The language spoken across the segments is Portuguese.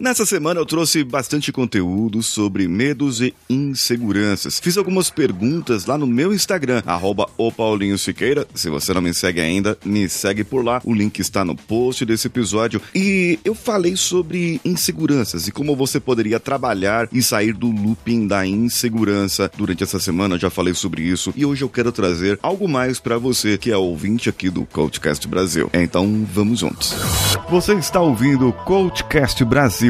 Nessa semana eu trouxe bastante conteúdo sobre medos e inseguranças. Fiz algumas perguntas lá no meu Instagram, arroba. Se você não me segue ainda, me segue por lá. O link está no post desse episódio. E eu falei sobre inseguranças e como você poderia trabalhar e sair do looping da insegurança. Durante essa semana já falei sobre isso e hoje eu quero trazer algo mais para você que é ouvinte aqui do Coachcast Brasil. Então vamos juntos. Você está ouvindo o Coachcast Brasil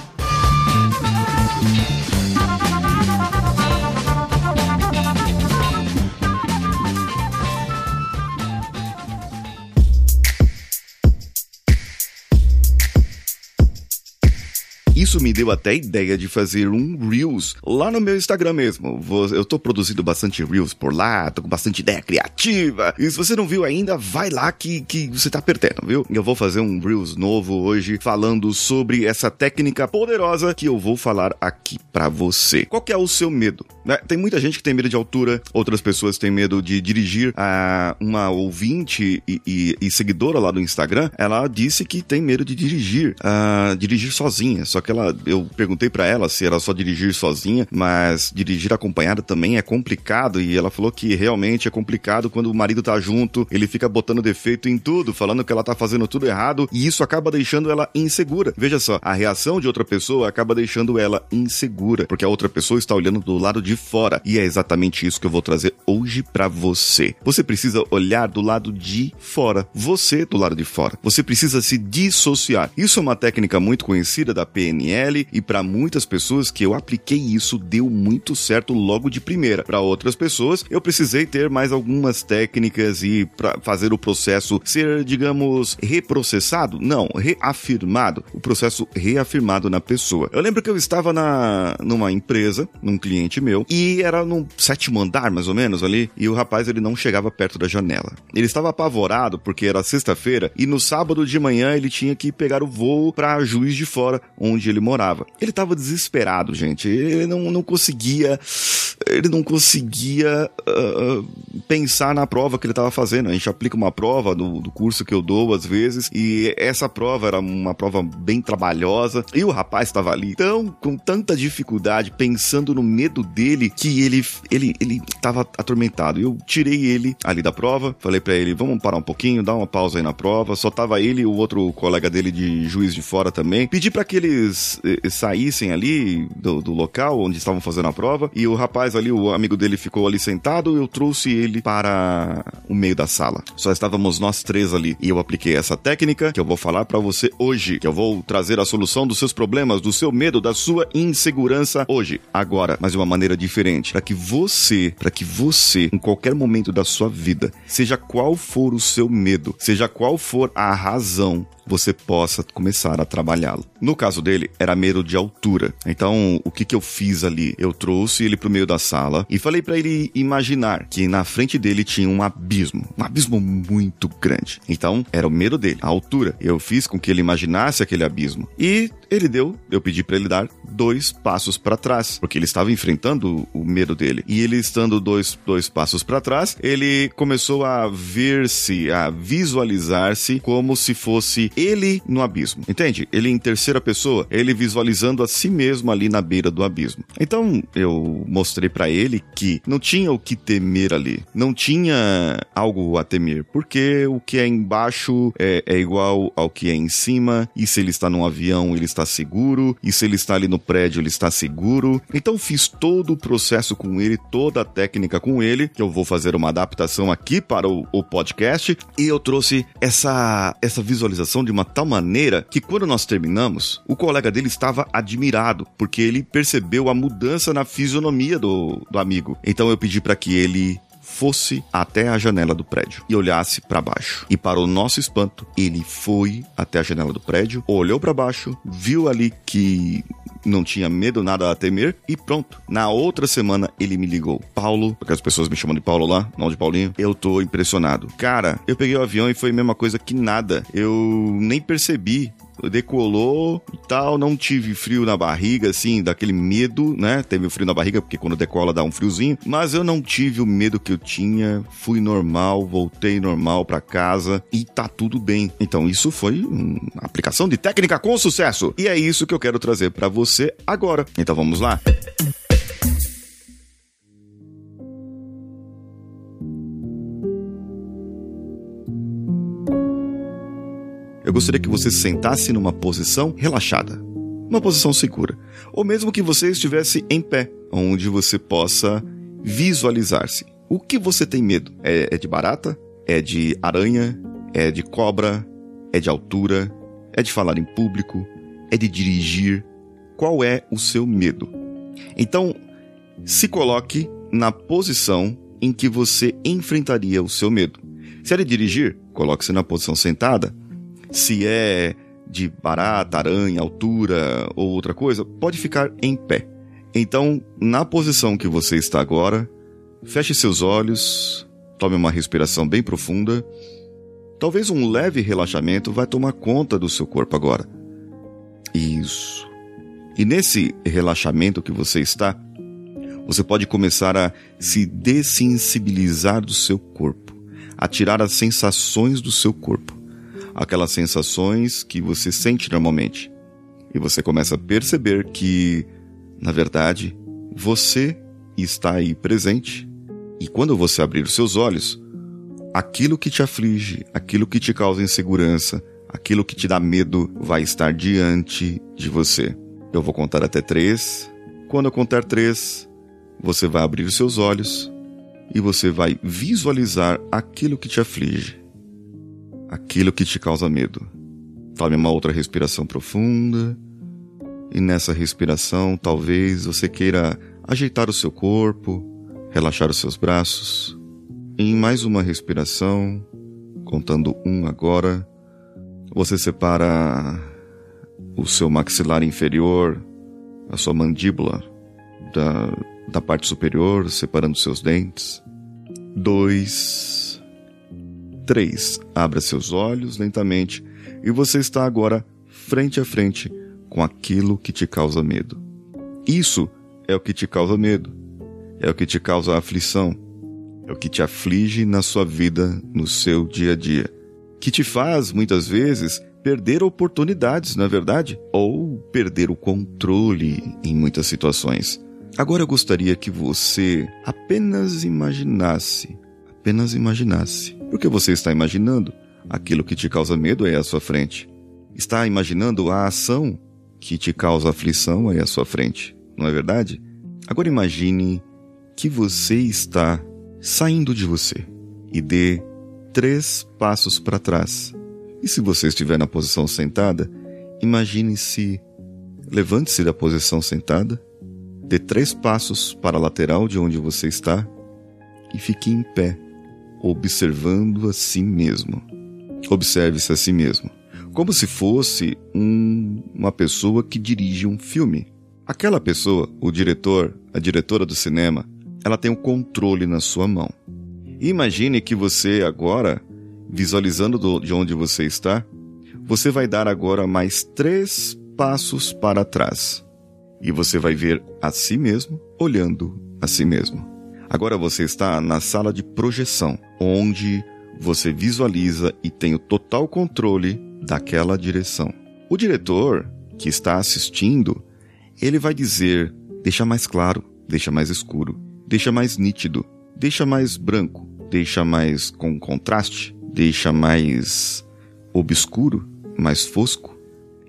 Isso me deu até ideia de fazer um Reels lá no meu Instagram mesmo. Eu tô produzindo bastante Reels por lá, tô com bastante ideia criativa. E se você não viu ainda, vai lá que, que você tá perdendo, viu? Eu vou fazer um Reels novo hoje falando sobre essa técnica poderosa que eu vou falar aqui para você. Qual que é o seu medo? Né? Tem muita gente que tem medo de altura, outras pessoas têm medo de dirigir. A uma ouvinte e, e, e seguidora lá do Instagram, ela disse que tem medo de dirigir, uh, dirigir sozinha. Só que ela, eu perguntei para ela se era só dirigir sozinha, mas dirigir acompanhada também é complicado e ela falou que realmente é complicado quando o marido tá junto, ele fica botando defeito em tudo, falando que ela tá fazendo tudo errado e isso acaba deixando ela insegura. Veja só, a reação de outra pessoa acaba deixando ela insegura, porque a outra pessoa está olhando do lado de fora e é exatamente isso que eu vou trazer hoje para você. Você precisa olhar do lado de fora, você do lado de fora. Você precisa se dissociar. Isso é uma técnica muito conhecida da PNL E para muitas pessoas que eu apliquei isso deu muito certo logo de primeira. Para outras pessoas, eu precisei ter mais algumas técnicas e para fazer o processo ser, digamos, reprocessado? Não, reafirmado. O processo reafirmado na pessoa. Eu lembro que eu estava na numa empresa, num cliente meu, e era no sétimo andar, mais ou menos, ali, e o rapaz ele não chegava perto da janela. Ele estava apavorado porque era sexta-feira e no sábado de manhã ele tinha que pegar o voo para Juiz de Fora, onde ele morava. Ele estava desesperado, gente. Ele não, não conseguia. Ele não conseguia uh, pensar na prova que ele estava fazendo. A gente aplica uma prova do, do curso que eu dou às vezes, e essa prova era uma prova bem trabalhosa. E o rapaz estava ali tão com tanta dificuldade, pensando no medo dele, que ele ele ele estava atormentado. Eu tirei ele ali da prova, falei para ele: vamos parar um pouquinho, dar uma pausa aí na prova. Só tava ele e o outro colega dele de juiz de fora também. Pedi para que eles eles eh, saíssem ali do, do, local onde estavam fazendo a prova e o rapaz ali, o amigo dele ficou ali sentado, eu trouxe ele para o meio da sala. Só estávamos nós três ali e eu apliquei essa técnica que eu vou falar para você hoje, que eu vou trazer a solução dos seus problemas, do seu medo, da sua insegurança hoje, agora, mas de uma maneira diferente, para que você, para que você, em qualquer momento da sua vida, seja qual for o seu medo, seja qual for a razão você possa começar a trabalhá-lo. No caso dele, era medo de altura. Então, o que, que eu fiz ali? Eu trouxe ele pro meio da sala e falei para ele imaginar que na frente dele tinha um abismo, um abismo muito grande. Então, era o medo dele, a altura. Eu fiz com que ele imaginasse aquele abismo. E ele deu, eu pedi para ele dar dois passos para trás, porque ele estava enfrentando o medo dele. E ele estando dois, dois passos para trás, ele começou a ver-se, a visualizar-se como se fosse ele no abismo. Entende? Ele em terceira pessoa, ele visualizando a si mesmo ali na beira do abismo. Então eu mostrei para ele que não tinha o que temer ali, não tinha algo a temer, porque o que é embaixo é, é igual ao que é em cima, e se ele está num avião, ele está seguro, e se ele está ali no prédio, ele está seguro. Então fiz todo o processo com ele, toda a técnica com ele, que eu vou fazer uma adaptação aqui para o, o podcast, e eu trouxe essa, essa visualização de uma tal maneira que quando nós terminamos, o colega dele estava admirado, porque ele percebeu a mudança na fisionomia do, do amigo. Então eu pedi para que ele fosse até a janela do prédio e olhasse para baixo. E para o nosso espanto, ele foi até a janela do prédio, olhou para baixo, viu ali que não tinha medo, nada a temer e pronto. Na outra semana ele me ligou. Paulo, porque as pessoas me chamam de Paulo lá, não de Paulinho. Eu tô impressionado. Cara, eu peguei o avião e foi a mesma coisa que nada. Eu nem percebi decolou e tal, não tive frio na barriga, assim, daquele medo, né? Teve frio na barriga, porque quando decola dá um friozinho, mas eu não tive o medo que eu tinha, fui normal, voltei normal para casa e tá tudo bem. Então isso foi uma aplicação de técnica com sucesso. E é isso que eu quero trazer para você agora. Então vamos lá? Eu gostaria que você sentasse numa posição relaxada, uma posição segura, ou mesmo que você estivesse em pé, onde você possa visualizar-se. O que você tem medo? É, é de barata? É de aranha? É de cobra? É de altura? É de falar em público? É de dirigir? Qual é o seu medo? Então, se coloque na posição em que você enfrentaria o seu medo. Se é de dirigir, coloque-se na posição sentada se é de barata, aranha, altura ou outra coisa, pode ficar em pé. Então, na posição que você está agora, feche seus olhos, tome uma respiração bem profunda. Talvez um leve relaxamento vai tomar conta do seu corpo agora. Isso. E nesse relaxamento que você está, você pode começar a se dessensibilizar do seu corpo, a tirar as sensações do seu corpo aquelas sensações que você sente normalmente. E você começa a perceber que, na verdade, você está aí presente. E quando você abrir os seus olhos, aquilo que te aflige, aquilo que te causa insegurança, aquilo que te dá medo vai estar diante de você. Eu vou contar até três. Quando eu contar três, você vai abrir os seus olhos e você vai visualizar aquilo que te aflige aquilo que te causa medo. Tome uma outra respiração profunda. E nessa respiração, talvez você queira ajeitar o seu corpo, relaxar os seus braços. Em mais uma respiração, contando um agora, você separa o seu maxilar inferior, a sua mandíbula, da, da parte superior, separando seus dentes. Dois 3. Abra seus olhos lentamente e você está agora frente a frente com aquilo que te causa medo. Isso é o que te causa medo, é o que te causa aflição, é o que te aflige na sua vida, no seu dia a dia, que te faz, muitas vezes, perder oportunidades, não é verdade? Ou perder o controle em muitas situações. Agora eu gostaria que você apenas imaginasse, apenas imaginasse porque você está imaginando aquilo que te causa medo aí à sua frente. Está imaginando a ação que te causa aflição aí à sua frente, não é verdade? Agora imagine que você está saindo de você e dê três passos para trás. E se você estiver na posição sentada, imagine-se levante-se da posição sentada, dê três passos para a lateral de onde você está e fique em pé observando a si mesmo. Observe-se a si mesmo, como se fosse um, uma pessoa que dirige um filme. Aquela pessoa, o diretor, a diretora do cinema, ela tem o um controle na sua mão. imagine que você agora, visualizando do, de onde você está, você vai dar agora mais três passos para trás. E você vai ver a si mesmo olhando a si mesmo. Agora você está na sala de projeção, onde você visualiza e tem o total controle daquela direção. O diretor que está assistindo, ele vai dizer: deixa mais claro, deixa mais escuro, deixa mais nítido, deixa mais branco, deixa mais com contraste, deixa mais obscuro, mais fosco.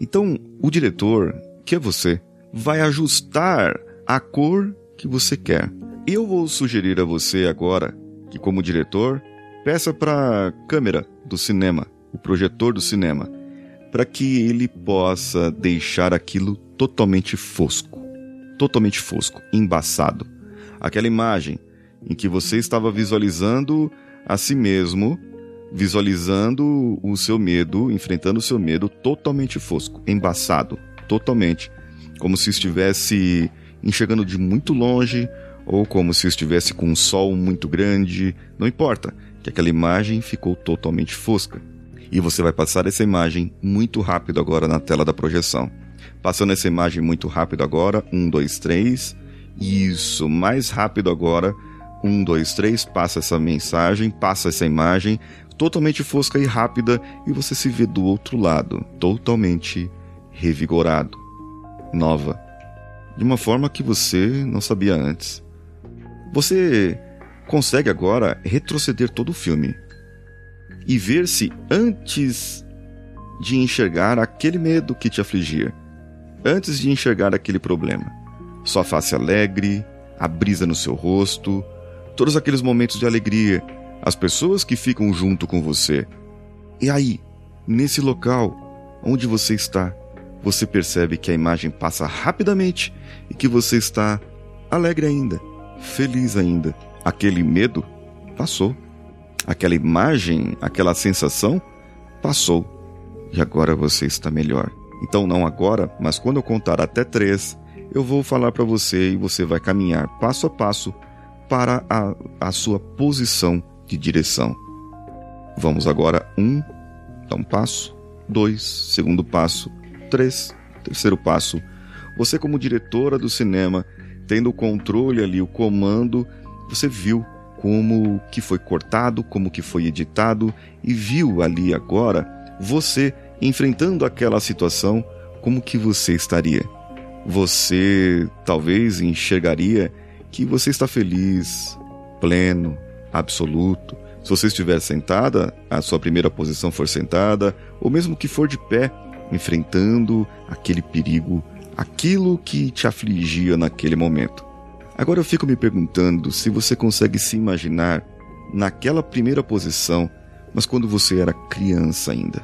Então, o diretor, que é você, vai ajustar a cor que você quer. Eu vou sugerir a você agora que, como diretor, peça para a câmera do cinema, o projetor do cinema, para que ele possa deixar aquilo totalmente fosco, totalmente fosco, embaçado. Aquela imagem em que você estava visualizando a si mesmo, visualizando o seu medo, enfrentando o seu medo totalmente fosco, embaçado, totalmente, como se estivesse enxergando de muito longe ou como se estivesse com um sol muito grande, não importa, que aquela imagem ficou totalmente fosca. E você vai passar essa imagem muito rápido agora na tela da projeção. Passando essa imagem muito rápido agora. Um, dois, três. Isso, mais rápido agora. Um, dois, três. Passa essa mensagem, passa essa imagem totalmente fosca e rápida e você se vê do outro lado, totalmente revigorado, nova, de uma forma que você não sabia antes. Você consegue agora retroceder todo o filme e ver-se antes de enxergar aquele medo que te afligia, antes de enxergar aquele problema. Sua face alegre, a brisa no seu rosto, todos aqueles momentos de alegria, as pessoas que ficam junto com você. E aí, nesse local onde você está, você percebe que a imagem passa rapidamente e que você está alegre ainda, feliz ainda. Aquele medo passou. Aquela imagem, aquela sensação passou. E agora você está melhor. Então, não agora, mas quando eu contar até três, eu vou falar para você e você vai caminhar passo a passo para a, a sua posição de direção. Vamos agora um, dá um passo, dois, segundo passo, três, terceiro passo. Você como diretora do cinema, tendo o controle ali, o comando, você viu como que foi cortado, como que foi editado e viu ali agora você enfrentando aquela situação, como que você estaria? Você talvez enxergaria que você está feliz, pleno, absoluto. Se você estiver sentada, a sua primeira posição for sentada, ou mesmo que for de pé, enfrentando aquele perigo, aquilo que te afligia naquele momento. Agora eu fico me perguntando se você consegue se imaginar naquela primeira posição, mas quando você era criança ainda.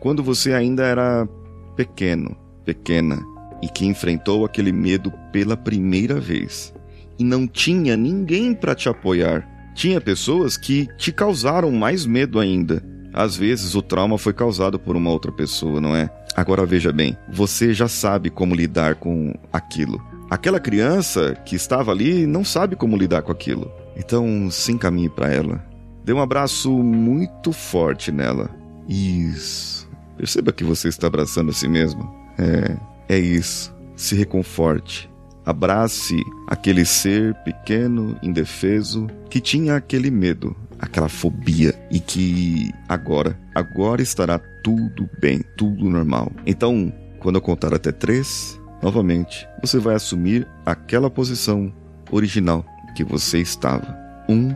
Quando você ainda era pequeno, pequena, e que enfrentou aquele medo pela primeira vez. E não tinha ninguém para te apoiar tinha pessoas que te causaram mais medo ainda. Às vezes o trauma foi causado por uma outra pessoa, não é? Agora veja bem, você já sabe como lidar com aquilo. Aquela criança que estava ali não sabe como lidar com aquilo. Então se encaminhe para ela. Dê um abraço muito forte nela. Isso. Perceba que você está abraçando a si mesmo. É, é isso. Se reconforte. Abrace aquele ser pequeno, indefeso, que tinha aquele medo, aquela fobia e que agora, agora estará tudo bem, tudo normal. Então, quando eu contar até três, novamente, você vai assumir aquela posição original que você estava. Um,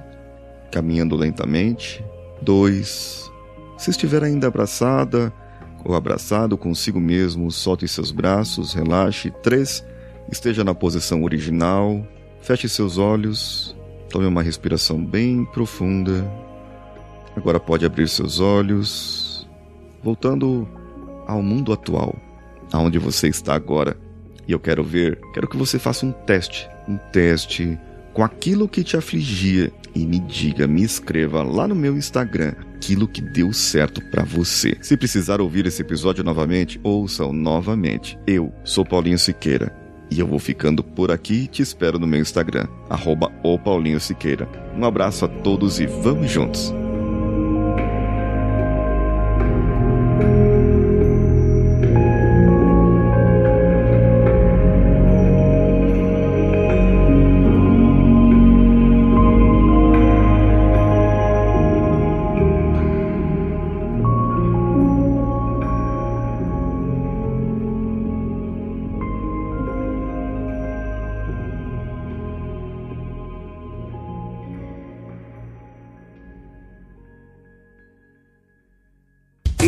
caminhando lentamente. Dois, se estiver ainda abraçada ou abraçado consigo mesmo, solte seus braços, relaxe. Três, Esteja na posição original, feche seus olhos, tome uma respiração bem profunda. Agora pode abrir seus olhos, voltando ao mundo atual, aonde você está agora. E eu quero ver, quero que você faça um teste, um teste com aquilo que te afligia e me diga, me escreva lá no meu Instagram aquilo que deu certo para você. Se precisar ouvir esse episódio novamente, ouça-o novamente. Eu sou Paulinho Siqueira e eu vou ficando por aqui e te espero no meu Instagram, arroba Siqueira. Um abraço a todos e vamos juntos!